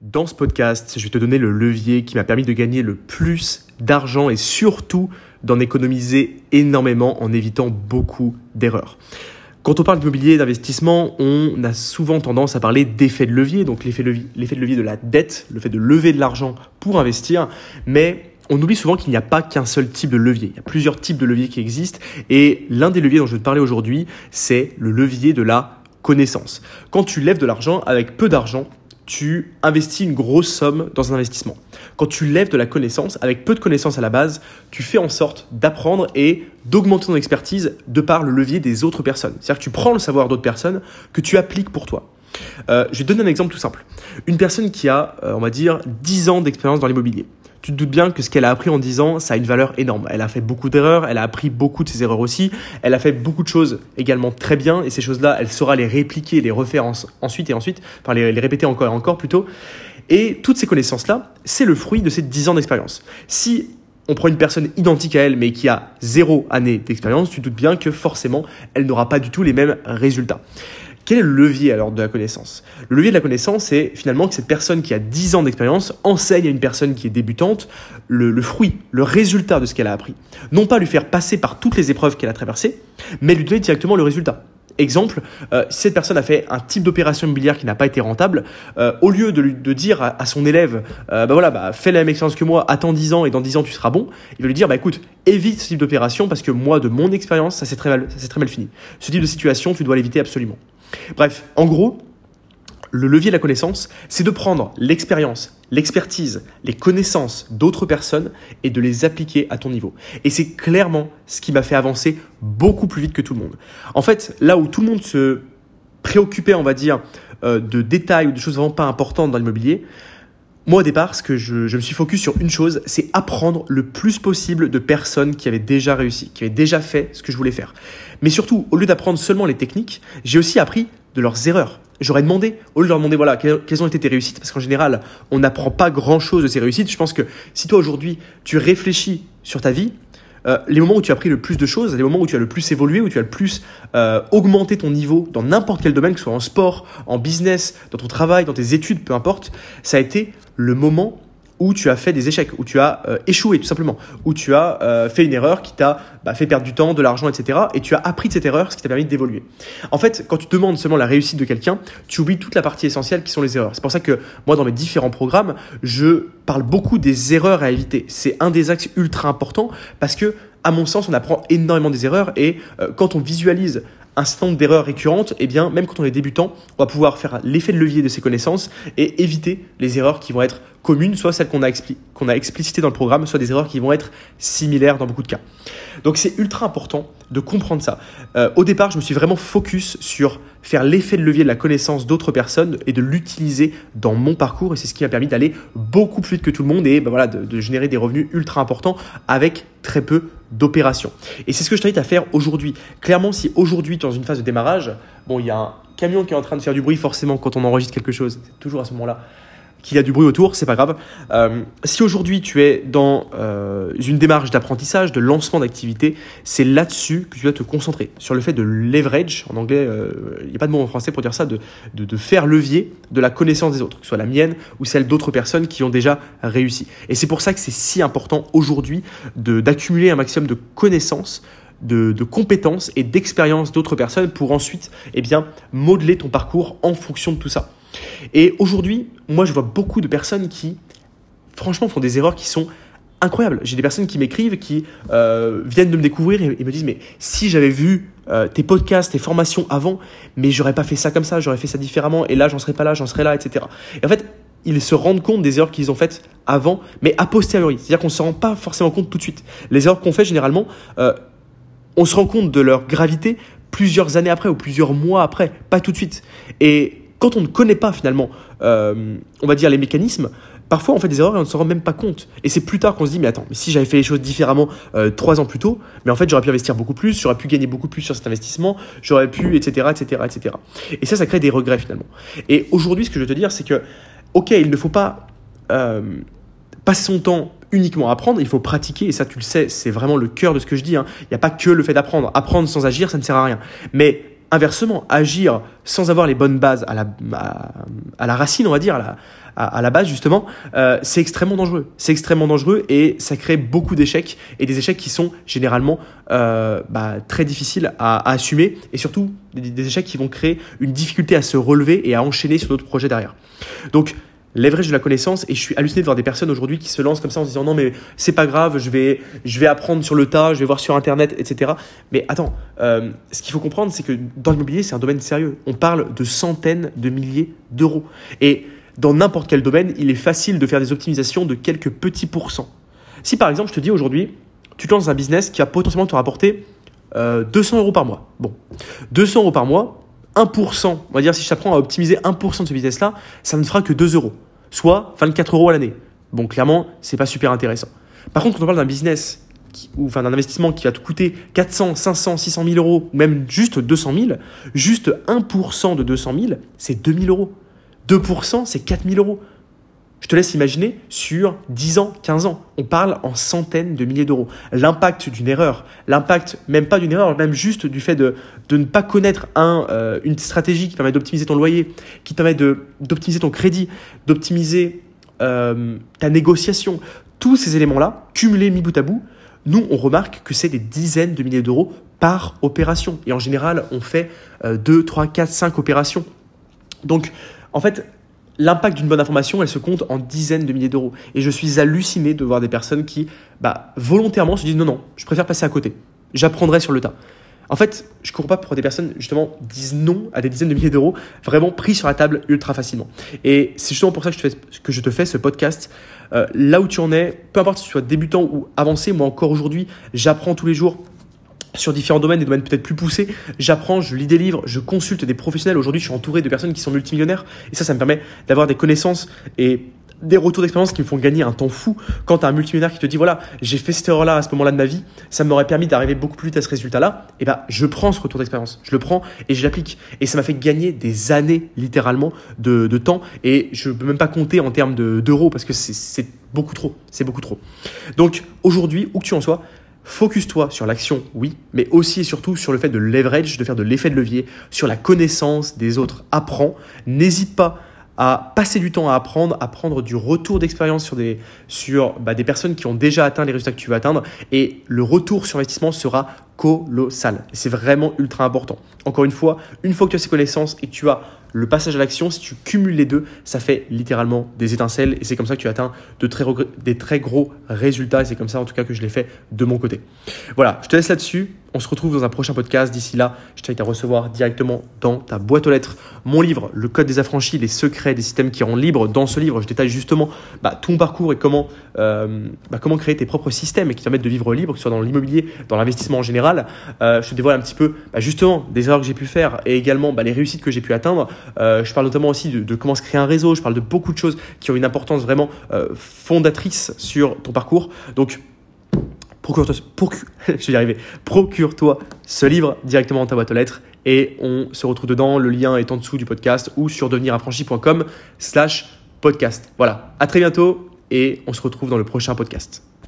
Dans ce podcast, je vais te donner le levier qui m'a permis de gagner le plus d'argent et surtout d'en économiser énormément en évitant beaucoup d'erreurs. Quand on parle d'immobilier d'investissement, on a souvent tendance à parler d'effet de levier, donc l'effet de, levier de la dette, le fait de lever de l'argent pour investir, mais on oublie souvent qu'il n'y a pas qu'un seul type de levier. Il y a plusieurs types de leviers qui existent et l'un des leviers dont je vais te parler aujourd'hui, c'est le levier de la connaissance. Quand tu lèves de l'argent avec peu d'argent, tu investis une grosse somme dans un investissement. Quand tu lèves de la connaissance, avec peu de connaissances à la base, tu fais en sorte d'apprendre et d'augmenter ton expertise de par le levier des autres personnes. C'est-à-dire que tu prends le savoir d'autres personnes que tu appliques pour toi. Euh, je vais te donner un exemple tout simple. Une personne qui a, euh, on va dire, 10 ans d'expérience dans l'immobilier tu te doutes bien que ce qu'elle a appris en 10 ans, ça a une valeur énorme. Elle a fait beaucoup d'erreurs, elle a appris beaucoup de ses erreurs aussi, elle a fait beaucoup de choses également très bien, et ces choses-là, elle saura les répliquer, les refaire ensuite et ensuite, enfin les, les répéter encore et encore plutôt. Et toutes ces connaissances-là, c'est le fruit de ces 10 ans d'expérience. Si on prend une personne identique à elle mais qui a zéro année d'expérience, tu te doutes bien que forcément, elle n'aura pas du tout les mêmes résultats. Quel est le levier alors de la connaissance? Le levier de la connaissance, c'est finalement que cette personne qui a 10 ans d'expérience enseigne à une personne qui est débutante le, fruit, le résultat de ce qu'elle a appris. Non pas lui faire passer par toutes les épreuves qu'elle a traversées, mais lui donner directement le résultat. Exemple, euh, si cette personne a fait un type d'opération immobilière qui n'a pas été rentable, euh, au lieu de, lui, dire à, son élève, euh, bah voilà, bah, fais la même expérience que moi, attends 10 ans et dans 10 ans tu seras bon, il va lui dire, bah écoute, évite ce type d'opération parce que moi, de mon expérience, ça s'est très mal, ça s'est très mal fini. Ce type de situation, tu dois l'éviter absolument. Bref, en gros, le levier de la connaissance, c'est de prendre l'expérience, l'expertise, les connaissances d'autres personnes et de les appliquer à ton niveau. Et c'est clairement ce qui m'a fait avancer beaucoup plus vite que tout le monde. En fait, là où tout le monde se préoccupait, on va dire, euh, de détails ou de choses vraiment pas importantes dans l'immobilier, moi, au départ, ce que je, me suis focus sur une chose, c'est apprendre le plus possible de personnes qui avaient déjà réussi, qui avaient déjà fait ce que je voulais faire. Mais surtout, au lieu d'apprendre seulement les techniques, j'ai aussi appris de leurs erreurs. J'aurais demandé, au lieu de leur demander, voilà, quelles ont été tes réussites, parce qu'en général, on n'apprend pas grand-chose de ces réussites. Je pense que si toi, aujourd'hui, tu réfléchis sur ta vie, euh, les moments où tu as appris le plus de choses, les moments où tu as le plus évolué, où tu as le plus euh, augmenté ton niveau dans n'importe quel domaine, que ce soit en sport, en business, dans ton travail, dans tes études, peu importe, ça a été le moment où tu as fait des échecs, où tu as euh, échoué tout simplement, où tu as euh, fait une erreur qui t'a bah, fait perdre du temps, de l'argent, etc. Et tu as appris de cette erreur, ce qui t'a permis d'évoluer. En fait, quand tu demandes seulement la réussite de quelqu'un, tu oublies toute la partie essentielle qui sont les erreurs. C'est pour ça que moi, dans mes différents programmes, je parle beaucoup des erreurs à éviter. C'est un des axes ultra importants parce que, à mon sens, on apprend énormément des erreurs et euh, quand on visualise un certain nombre d'erreurs récurrentes, et eh bien, même quand on est débutant, on va pouvoir faire l'effet de levier de ses connaissances et éviter les erreurs qui vont être communes, soit celles qu'on a, a explicitées dans le programme, soit des erreurs qui vont être similaires dans beaucoup de cas. Donc c'est ultra important de comprendre ça. Euh, au départ, je me suis vraiment focus sur faire l'effet de levier de la connaissance d'autres personnes et de l'utiliser dans mon parcours et c'est ce qui m'a permis d'aller beaucoup plus vite que tout le monde et ben voilà, de, de générer des revenus ultra importants avec très peu d'opérations. Et c'est ce que je t'invite à faire aujourd'hui. Clairement, si aujourd'hui tu es dans une phase de démarrage, bon, il y a un camion qui est en train de faire du bruit forcément quand on enregistre quelque chose, c'est toujours à ce moment-là qu'il y a du bruit autour, c'est pas grave. Euh, si aujourd'hui tu es dans euh, une démarche d'apprentissage, de lancement d'activité, c'est là-dessus que tu dois te concentrer, sur le fait de leverage, en anglais, euh, il n'y a pas de mot en français pour dire ça, de, de, faire levier de la connaissance des autres, que ce soit la mienne ou celle d'autres personnes qui ont déjà réussi. Et c'est pour ça que c'est si important aujourd'hui d'accumuler un maximum de connaissances de, de, compétences et d'expériences d'autres personnes pour ensuite eh bien, modeler ton parcours en fonction de tout ça. Et aujourd'hui, moi, je vois beaucoup de personnes qui, franchement, font des erreurs qui sont incroyables. J'ai des personnes qui m'écrivent, qui euh, viennent de me découvrir et, me disent, mais si j'avais vu euh, tes podcasts, tes formations avant, mais j'aurais pas fait ça comme ça, j'aurais fait ça différemment, et là, j'en serais pas là, j'en serais là, etc. Et en fait, ils se rendent compte des erreurs qu'ils ont faites avant, mais a posteriori. C'est-à-dire qu'on ne se rend pas forcément compte tout de suite. Les erreurs qu'on fait, généralement, euh, on se rend compte de leur gravité plusieurs années après ou plusieurs mois après, pas tout de suite. Et quand on ne connaît pas finalement, euh, on va dire les mécanismes, parfois on fait des erreurs et on ne se rend même pas compte. Et c'est plus tard qu'on se dit, mais attends, si j'avais fait les choses différemment euh, trois ans plus tôt, mais en fait j'aurais pu investir beaucoup plus, j'aurais pu gagner beaucoup plus sur cet investissement, j'aurais pu, etc., etc., etc. Et ça, ça crée des regrets finalement. Et aujourd'hui, ce que je veux te dire, c'est que, ok, il ne faut pas euh, passer son temps uniquement à apprendre, il faut pratiquer, et ça tu le sais, c'est vraiment le cœur de ce que je dis. Hein. Il n'y a pas que le fait d'apprendre. Apprendre sans agir, ça ne sert à rien. Mais inversement, agir sans avoir les bonnes bases à la, racine, on va dire, à la base justement, euh, c'est extrêmement dangereux. C'est extrêmement dangereux et ça crée beaucoup d'échecs et des échecs qui sont généralement euh, bah, très difficiles à, assumer et surtout des, échecs qui vont créer une difficulté à se relever et à enchaîner sur d'autres projets derrière. Leverage de la connaissance et je suis halluciné de voir des personnes aujourd'hui qui se lancent comme ça en se disant non mais c'est pas grave je vais je vais apprendre sur le tas je vais voir sur internet etc mais attends euh, ce qu'il faut comprendre c'est que dans l'immobilier c'est un domaine sérieux. On parle de centaines de milliers d'euros. Et dans n'importe quel domaine il est facile de faire des optimisations de quelques petits pourcents. Si par exemple je te dis aujourd'hui tu lances un business qui va potentiellement te rapporter 200 euh, euros par mois. Bon. 200 euros par mois 1%, on va dire si je t'apprends à optimiser 1% de ce business-là, ça ne fera que 2 euros, soit 24 euros à l'année. Bon, clairement, c'est pas super intéressant. Par contre, quand on parle d'un business ou enfin d'un investissement qui va te coûter 400, 500, 600 000 euros, ou même juste 200 000, juste 1% de 200 000, c'est 2000 euros. 2%, c'est 4000 euros. Je te laisse imaginer sur 10 ans, 15 ans. On parle en centaines de milliers d'euros. L'impact d'une erreur, l'impact même pas d'une erreur, même juste du fait de, ne pas connaître euh, une stratégie qui permet d'optimiser ton loyer, qui permet d'optimiser ton crédit, d'optimiser euh, ta négociation. Tous ces éléments-là, cumulés mi bout à bout, nous, on remarque que c'est des dizaines de milliers d'euros par opération. Et en général, on fait 2, 3, 4, 5 opérations. Donc, en fait, l'impact d'une bonne information, elle se compte en dizaines de milliers d'euros. Et je suis halluciné de voir des personnes qui, bah, volontairement se disent non, non, je préfère passer à côté. J'apprendrai sur le tas. En fait, je ne comprends pas pourquoi des personnes, justement, disent non à des dizaines de milliers d'euros, vraiment pris sur la table ultra facilement. Et c'est justement pour ça que je, te fais, que je te fais ce podcast. Euh, là où tu en es, peu importe si tu sois débutant ou avancé, moi encore aujourd'hui, j'apprends tous les jours sur différents domaines, des domaines peut-être plus poussés. J'apprends, je lis des livres, je consulte des professionnels. Aujourd'hui, je suis entouré de personnes qui sont multimillionnaires. Et ça, ça me permet d'avoir des connaissances et des retours d'expérience qui me font gagner un temps fou. Quand tu as un multimillionnaire qui te dit, voilà, j'ai fait cette erreur-là à ce moment-là de ma vie, ça m'aurait permis d'arriver beaucoup plus vite à ce résultat-là, et bah, je prends ce retour d'expérience. Je le prends et je l'applique. Et ça m'a fait gagner des années, littéralement, de, de temps. Et je ne peux même pas compter en termes d'euros parce que c'est beaucoup trop. C'est beaucoup trop. Donc, aujourd'hui, où que tu en sois, Focus-toi sur l'action, oui, mais aussi et surtout sur le fait de leverage, de faire de l'effet de levier, sur la connaissance des autres. Apprends, n'hésite pas à passer du temps à apprendre, à prendre du retour d'expérience sur, bah, des personnes qui ont déjà atteint les résultats que tu veux atteindre. Et le retour sur investissement sera colossal. C'est vraiment ultra important. Encore une fois, une fois que tu as ces connaissances et que tu as le passage à l'action, si tu cumules les deux, ça fait littéralement des étincelles et c'est comme ça que tu atteins de très, des très gros résultats et c'est comme ça en tout cas que je l'ai fait de mon côté. Voilà, je te laisse là-dessus. On se retrouve dans un prochain podcast. D'ici là, je t'invite à recevoir directement dans ta boîte aux lettres mon livre, Le Code des affranchis, les secrets des systèmes qui rendent libre. Dans ce livre, je détaille justement bah, ton parcours et comment, euh, bah, comment créer tes propres systèmes qui te permettent de vivre libre, que ce soit dans l'immobilier, dans l'investissement en général. Euh, je te dévoile un petit peu bah, justement des erreurs que j'ai pu faire et également les réussites que j'ai pu atteindre. Euh, je parle notamment aussi de, comment se créer un réseau. Je parle de beaucoup de choses qui ont une importance vraiment fondatrice sur ton parcours. Donc, procure-toi, ce livre directement dans ta boîte aux lettres et on se retrouve dedans. Le lien est en dessous du podcast ou sur deveniraffranchi.com slash podcast. Voilà, à très bientôt et on se retrouve dans le prochain podcast.